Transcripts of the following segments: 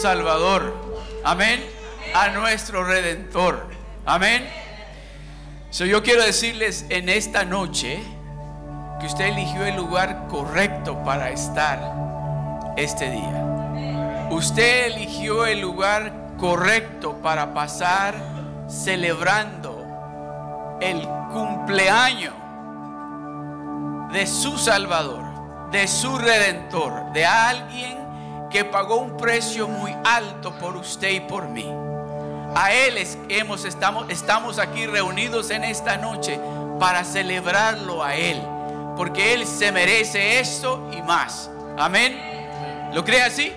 Salvador. Amén. A nuestro Redentor. Amén. Yo quiero decirles en esta noche que usted eligió el lugar correcto para estar este día. Usted eligió el lugar correcto para pasar celebrando el cumpleaños de su Salvador, de su Redentor, de alguien que pagó un precio muy alto por usted y por mí. A Él hemos, estamos, estamos aquí reunidos en esta noche para celebrarlo a Él, porque Él se merece esto y más. Amén. ¿Lo cree así?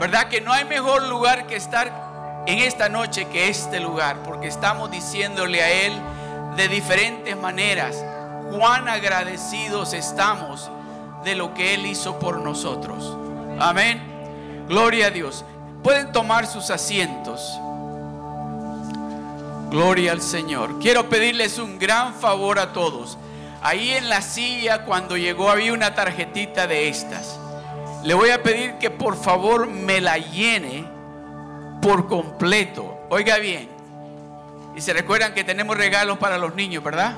¿Verdad que no hay mejor lugar que estar en esta noche que este lugar? Porque estamos diciéndole a Él de diferentes maneras cuán agradecidos estamos de lo que Él hizo por nosotros. Amén. Gloria a Dios. Pueden tomar sus asientos. Gloria al Señor. Quiero pedirles un gran favor a todos. Ahí en la silla cuando llegó había una tarjetita de estas. Le voy a pedir que por favor me la llene por completo. Oiga bien. Y se recuerdan que tenemos regalos para los niños, ¿verdad?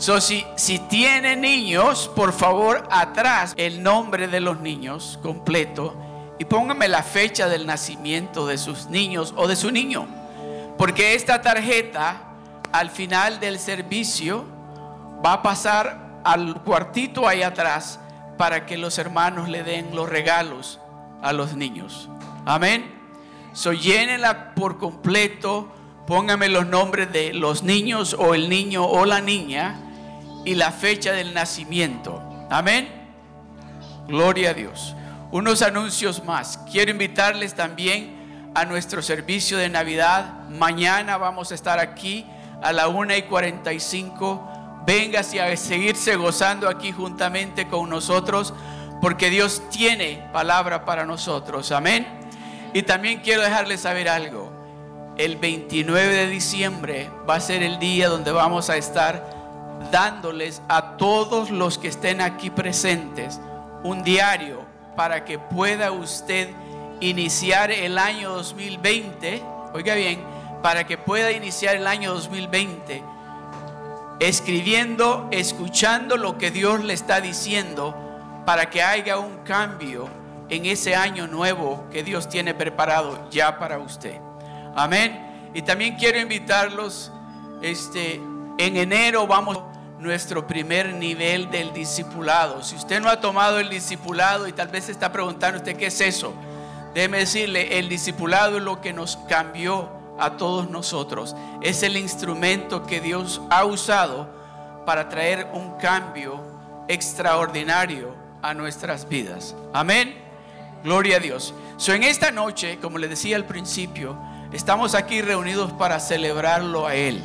So, si, tiene niños, por favor, atrás el nombre de los niños completo y póngame la fecha del nacimiento de sus niños o de su niño. Porque esta tarjeta al final del servicio va a pasar al cuartito ahí atrás para que los hermanos le den los regalos a los niños. Amén. So llénela por completo. Póngame los nombres de los niños o el niño o la niña y la fecha del nacimiento. Amén. Gloria a Dios. Unos anuncios más. Quiero invitarles también a nuestro servicio de Navidad. Mañana vamos a estar aquí a la 1 y 45. Véngase a seguirse gozando aquí juntamente con nosotros, porque Dios tiene palabra para nosotros. Amén. Y también quiero dejarles saber algo. El 29 de diciembre va a ser el día donde vamos a estar dándoles a todos los que estén aquí presentes un diario para que pueda usted iniciar el año 2020, oiga bien, para que pueda iniciar el año 2020 escribiendo, escuchando lo que Dios le está diciendo para que haya un cambio en ese año nuevo que Dios tiene preparado ya para usted. Amén. Y también quiero invitarlos, este, en enero vamos nuestro primer nivel del discipulado. Si usted no ha tomado el discipulado y tal vez está preguntando usted qué es eso, Déjeme decirle, el discipulado es lo que nos cambió a todos nosotros. Es el instrumento que Dios ha usado para traer un cambio extraordinario a nuestras vidas. Amén. Gloria a Dios. So, en esta noche, como le decía al principio, estamos aquí reunidos para celebrarlo a Él.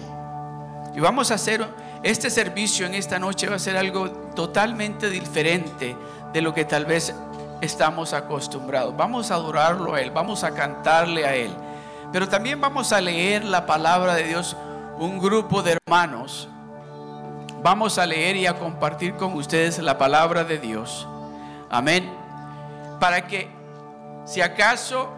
Y vamos a hacer este servicio en esta noche va a ser algo totalmente diferente de lo que tal vez estamos acostumbrados. Vamos a adorarlo a Él, vamos a cantarle a Él. Pero también vamos a leer la palabra de Dios, un grupo de hermanos. Vamos a leer y a compartir con ustedes la palabra de Dios. Amén. Para que si acaso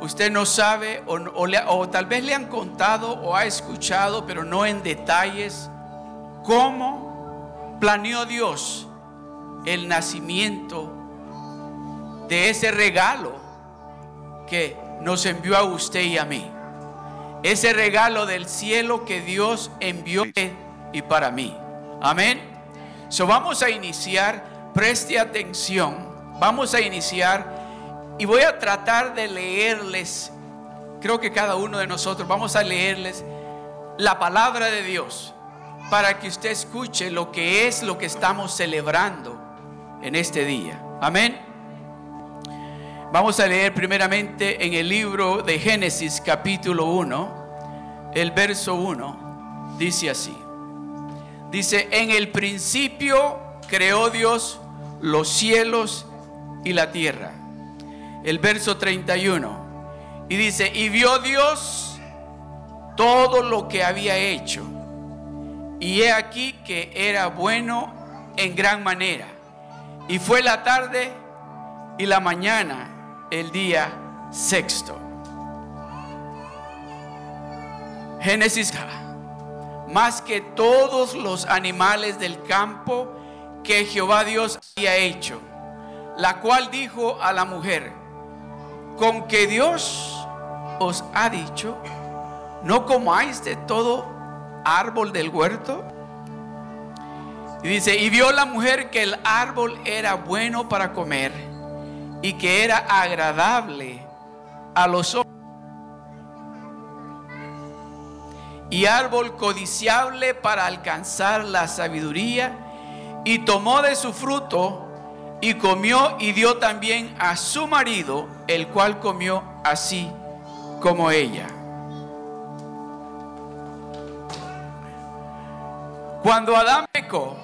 usted no sabe o, tal vez le han contado o ha escuchado, pero no en detalles, cómo planeó Dios el nacimiento de ese regalo que nos envió a usted y a mí. Ese regalo del cielo que Dios envió y para mí. Amén. So vamos a iniciar, preste atención. Vamos a iniciar y voy a tratar de leerles, creo que cada uno de nosotros vamos a leerles la palabra de Dios para que usted escuche lo que es lo que estamos celebrando en este día. Amén. Vamos a leer primeramente en el libro de Génesis capítulo 1, el verso 1. Dice así. Dice, en el principio creó Dios los cielos y la tierra. El verso 31. Y dice, y vio Dios todo lo que había hecho. y he aquí que era bueno en gran manera. Y fue la tarde y la mañana el día sexto. Génesis, más que todos los animales del campo que Jehová Dios había hecho, la cual dijo a la mujer, con que Dios os ha dicho, no comáis de todo árbol del huerto. Y dice, y vio la mujer que el árbol era bueno para comer y que era agradable a los ojos. Y árbol codiciable para alcanzar la sabiduría. Y tomó de su fruto y comió y dio también a su marido, el cual comió así como ella. Cuando Adán pecó,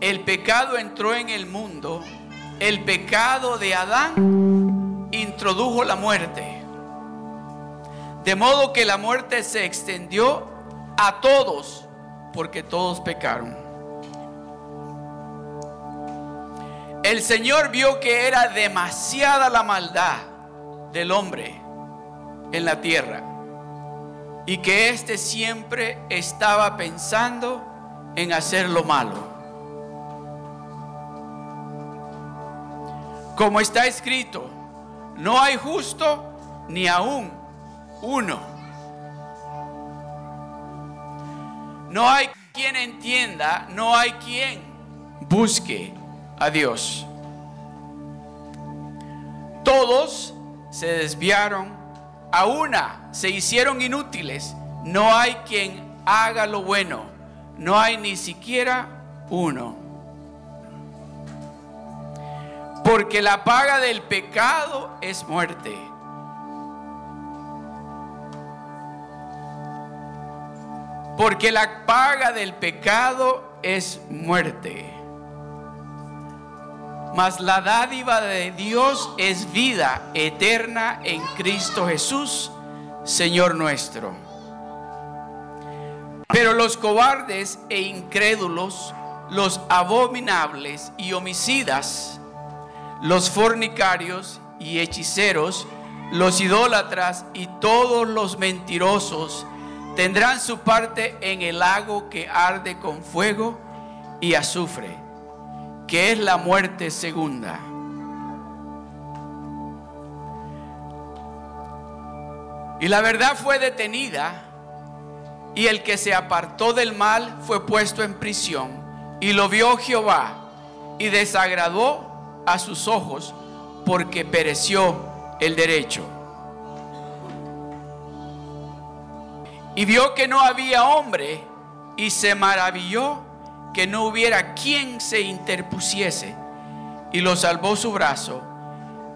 el pecado entró en el mundo, el pecado de Adán introdujo la muerte. De modo que la muerte se extendió a todos, porque todos pecaron. El Señor vio que era demasiada la maldad del hombre en la tierra y que éste siempre estaba pensando en hacer lo malo. Como está escrito, no hay justo ni aún uno. No hay quien entienda, no hay quien busque a Dios. Todos se desviaron, a una se hicieron inútiles. No hay quien haga lo bueno no hay ni siquiera uno. Porque la paga del pecado es muerte. Porque la paga del pecado es muerte. Mas la dádiva de Dios es vida eterna en Cristo Jesús, Señor nuestro. Pero los cobardes e incrédulos, los abominables y homicidas, los fornicarios y hechiceros, los idólatras y todos los mentirosos tendrán su parte en el lago que arde con fuego y azufre, que es la muerte segunda. Y la verdad fue detenida y el que se apartó del mal fue puesto en prisión. Y lo vio Jehová y desagradó a sus ojos porque pereció el derecho. Y vio que no había hombre y se maravilló que no hubiera quien se interpusiese. Y lo salvó su brazo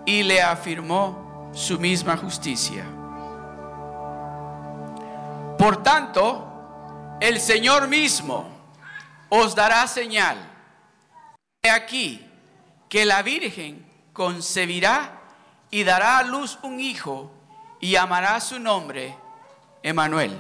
y le afirmó su misma justicia. Por tanto, el Señor mismo os dará señal. He aquí que la Virgen concebirá y dará a luz un hijo y llamará su nombre Emanuel.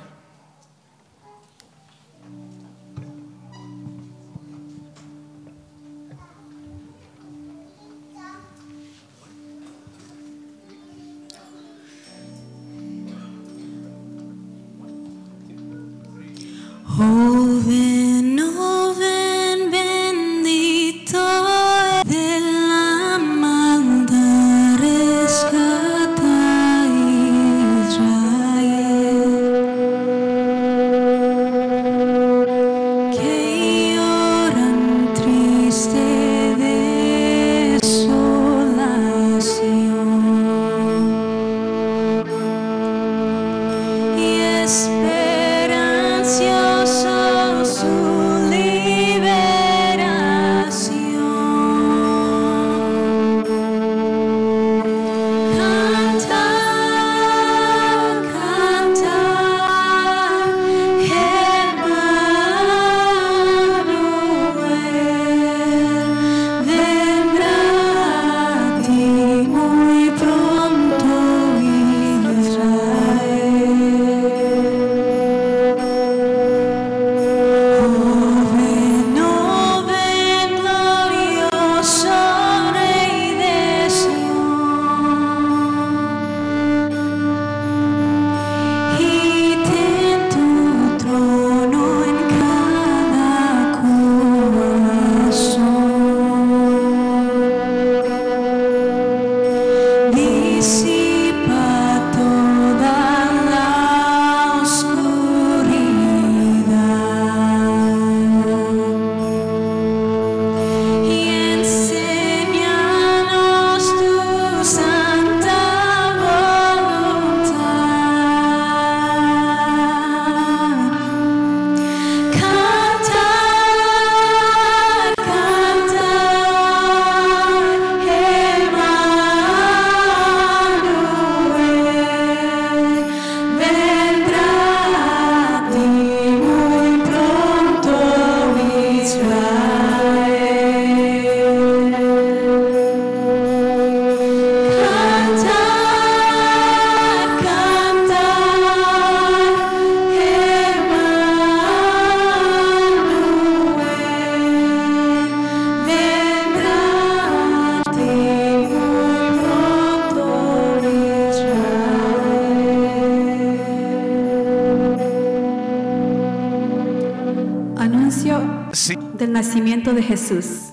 Jesús.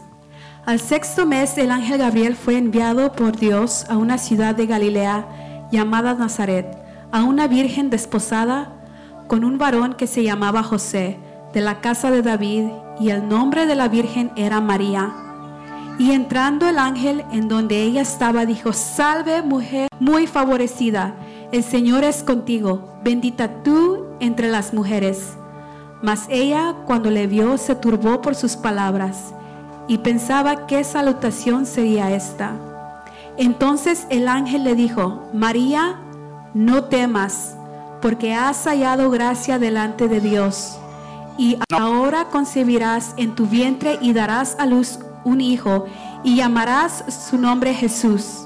Al sexto mes el ángel Gabriel fue enviado por Dios a una ciudad de Galilea llamada Nazaret, a una virgen desposada con un varón que se llamaba José, de la casa de David, y el nombre de la virgen era María. Y entrando el ángel en donde ella estaba, dijo, salve mujer muy favorecida, el Señor es contigo, bendita tú entre las mujeres. Mas ella, cuando le vio, se turbó por sus palabras y pensaba qué salutación sería esta. Entonces el ángel le dijo, María, no temas, porque has hallado gracia delante de Dios. Y ahora concebirás en tu vientre y darás a luz un hijo, y llamarás su nombre Jesús.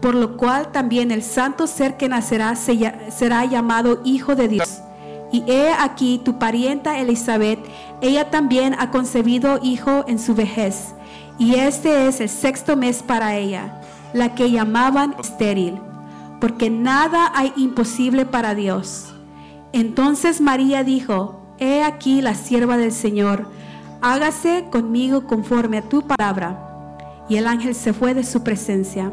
por lo cual también el santo ser que nacerá será llamado Hijo de Dios. Y he aquí tu parienta Elizabeth, ella también ha concebido hijo en su vejez, y este es el sexto mes para ella, la que llamaban estéril, porque nada hay imposible para Dios. Entonces María dijo, He aquí la sierva del Señor, hágase conmigo conforme a tu palabra. Y el ángel se fue de su presencia.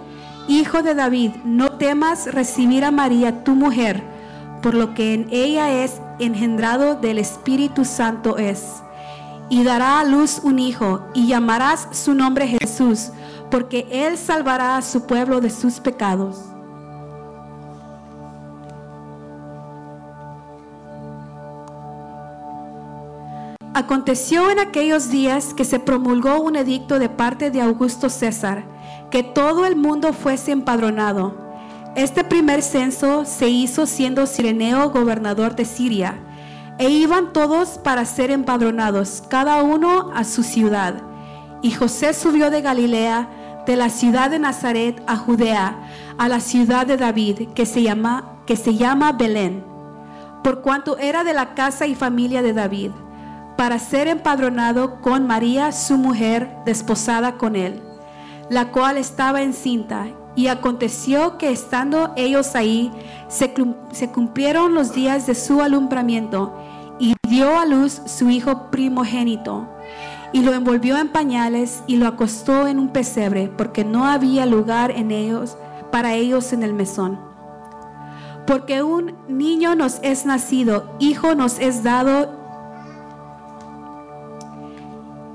hijo de David, no temas recibir a María, tu mujer, por lo que en ella es engendrado del Espíritu Santo es. Y dará a luz un hijo, y llamarás su nombre Jesús, porque él salvará a su pueblo de sus pecados. Aconteció en aquellos días que se promulgó un edicto de parte de Augusto César, que todo el mundo fuese empadronado. Este primer censo se hizo siendo Sireneo gobernador de Siria, e iban todos para ser empadronados, cada uno a su ciudad. Y José subió de Galilea, de la ciudad de Nazaret a Judea, a la ciudad de David, que se llama, que se llama Belén, por cuanto era de la casa y familia de David, para ser empadronado con María, su mujer, desposada con él, la cual estaba encinta. Y aconteció que estando ellos ahí, se, cum- se cumplieron los días de su alumbramiento, y dio a luz su hijo primogénito, y lo envolvió en pañales y lo acostó en un pesebre, porque no había lugar en ellos para ellos en el mesón. Porque un niño nos es nacido, hijo nos es dado,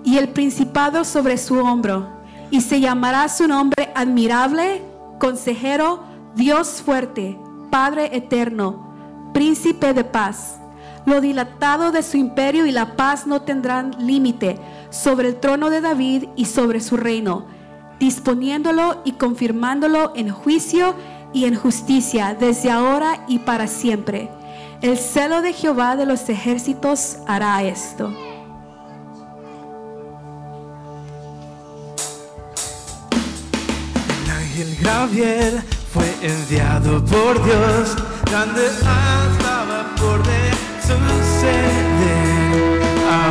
y el principado sobre su hombro, y se llamará su nombre admirable, consejero, Dios fuerte, Padre eterno, príncipe de paz. Lo dilatado de su imperio y la paz no tendrán límite sobre el trono de David y sobre su reino, disponiéndolo y confirmándolo en juicio y en justicia desde ahora y para siempre. El celo de Jehová de los ejércitos hará esto. Gabriel fue enviado por Dios, donde estaba por de suceder a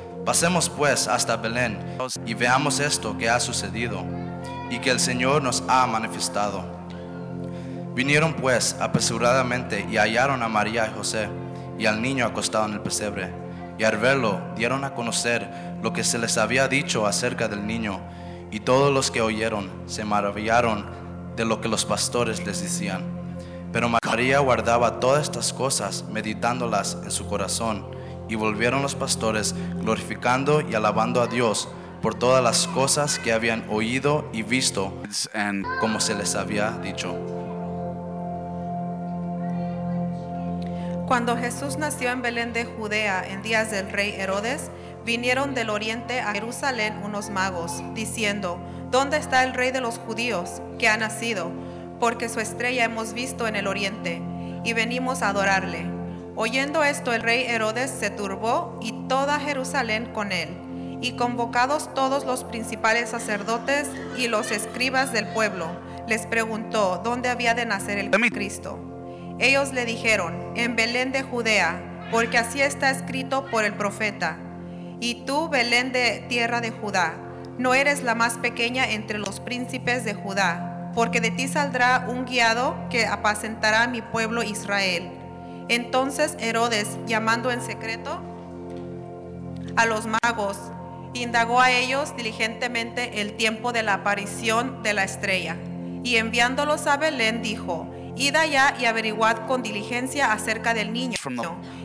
pasemos pues hasta Belén y veamos esto que ha sucedido y que el Señor nos ha manifestado. Vinieron pues apresuradamente y hallaron a María y José y al niño acostado en el pesebre. Y al verlo dieron a conocer lo que se les había dicho acerca del niño. Y todos los que oyeron se maravillaron de lo que los pastores les decían. Pero María guardaba todas estas cosas, meditándolas en su corazón. Y volvieron los pastores glorificando y alabando a Dios por todas las cosas que habían oído y visto, como se les había dicho. Cuando Jesús nació en Belén de Judea en días del rey Herodes, vinieron del oriente a Jerusalén unos magos, diciendo, ¿Dónde está el rey de los judíos que ha nacido? Porque su estrella hemos visto en el oriente, y venimos a adorarle. Oyendo esto, el rey Herodes se turbó y toda Jerusalén con él. Y convocados todos los principales sacerdotes y los escribas del pueblo, les preguntó dónde había de nacer el Cristo. Ellos le dijeron, en Belén de Judea, porque así está escrito por el profeta. Y tú, Belén de tierra de Judá, no eres la más pequeña entre los príncipes de Judá, porque de ti saldrá un guiado que apacentará a mi pueblo Israel. Entonces Herodes, llamando en secreto a los magos, indagó a ellos diligentemente el tiempo de la aparición de la estrella. Y enviándolos a Belén dijo, Id allá y averiguad con diligencia acerca del niño.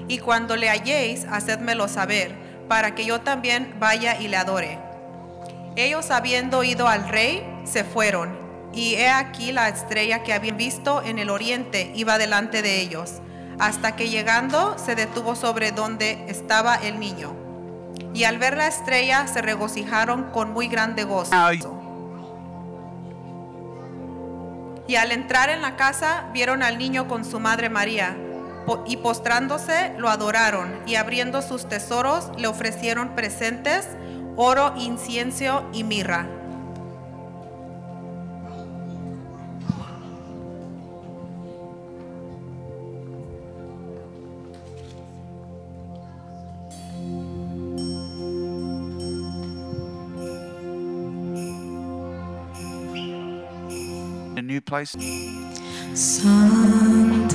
Y cuando le halléis, hacedmelo saber, para que yo también vaya y le adore. Ellos habiendo ido al rey, se fueron. Y he aquí la estrella que habían visto en el oriente iba delante de ellos, hasta que llegando se detuvo sobre donde estaba el niño. Y al ver la estrella se regocijaron con muy grande gozo. Y al entrar en la casa vieron al niño con su madre María, y postrándose lo adoraron, y abriendo sus tesoros le ofrecieron presentes, oro, incienso y mirra. place. Some